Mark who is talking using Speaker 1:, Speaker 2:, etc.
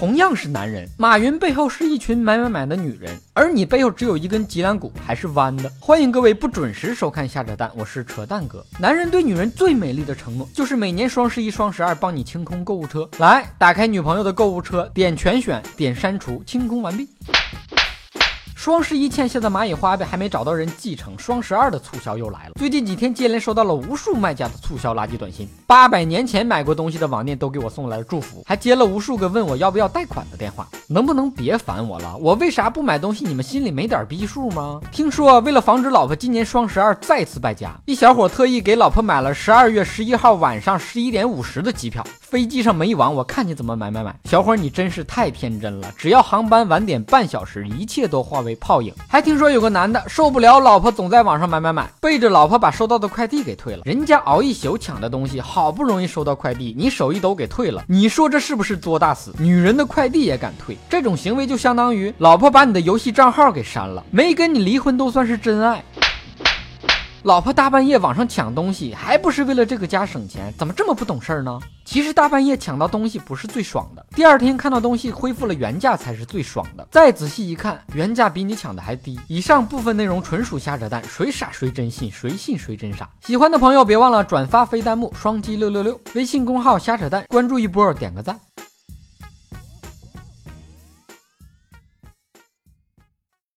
Speaker 1: 同样是男人，马云背后是一群买买买的女人，而你背后只有一根脊梁骨，还是弯的。欢迎各位不准时收看下扯蛋，我是扯蛋哥。男人对女人最美丽的承诺，就是每年双十一、双十二帮你清空购物车。来，打开女朋友的购物车，点全选，点删除，清空完毕。双十一欠下的蚂蚁花呗还没找到人继承，双十二的促销又来了。最近几天接连收到了无数卖家的促销垃圾短信，八百年前买过东西的网店都给我送来了祝福，还接了无数个问我要不要贷款的电话。能不能别烦我了？我为啥不买东西？你们心里没点逼数吗？听说为了防止老婆今年双十二再次败家，一小伙特意给老婆买了十二月十一号晚上十一点五十的机票，飞机上没网，我看你怎么买买买。小伙你真是太天真了，只要航班晚点半小时，一切都化为。泡影，还听说有个男的受不了老婆总在网上买买买，背着老婆把收到的快递给退了。人家熬一宿抢的东西，好不容易收到快递，你手一抖给退了，你说这是不是作大死？女人的快递也敢退，这种行为就相当于老婆把你的游戏账号给删了，没跟你离婚都算是真爱。老婆大半夜网上抢东西，还不是为了这个家省钱？怎么这么不懂事儿呢？其实大半夜抢到东西不是最爽的，第二天看到东西恢复了原价才是最爽的。再仔细一看，原价比你抢的还低。以上部分内容纯属瞎扯淡，谁傻谁真信，谁信谁真傻。喜欢的朋友别忘了转发飞弹幕，双击六六六。微信公号瞎扯淡，关注一波，点个赞。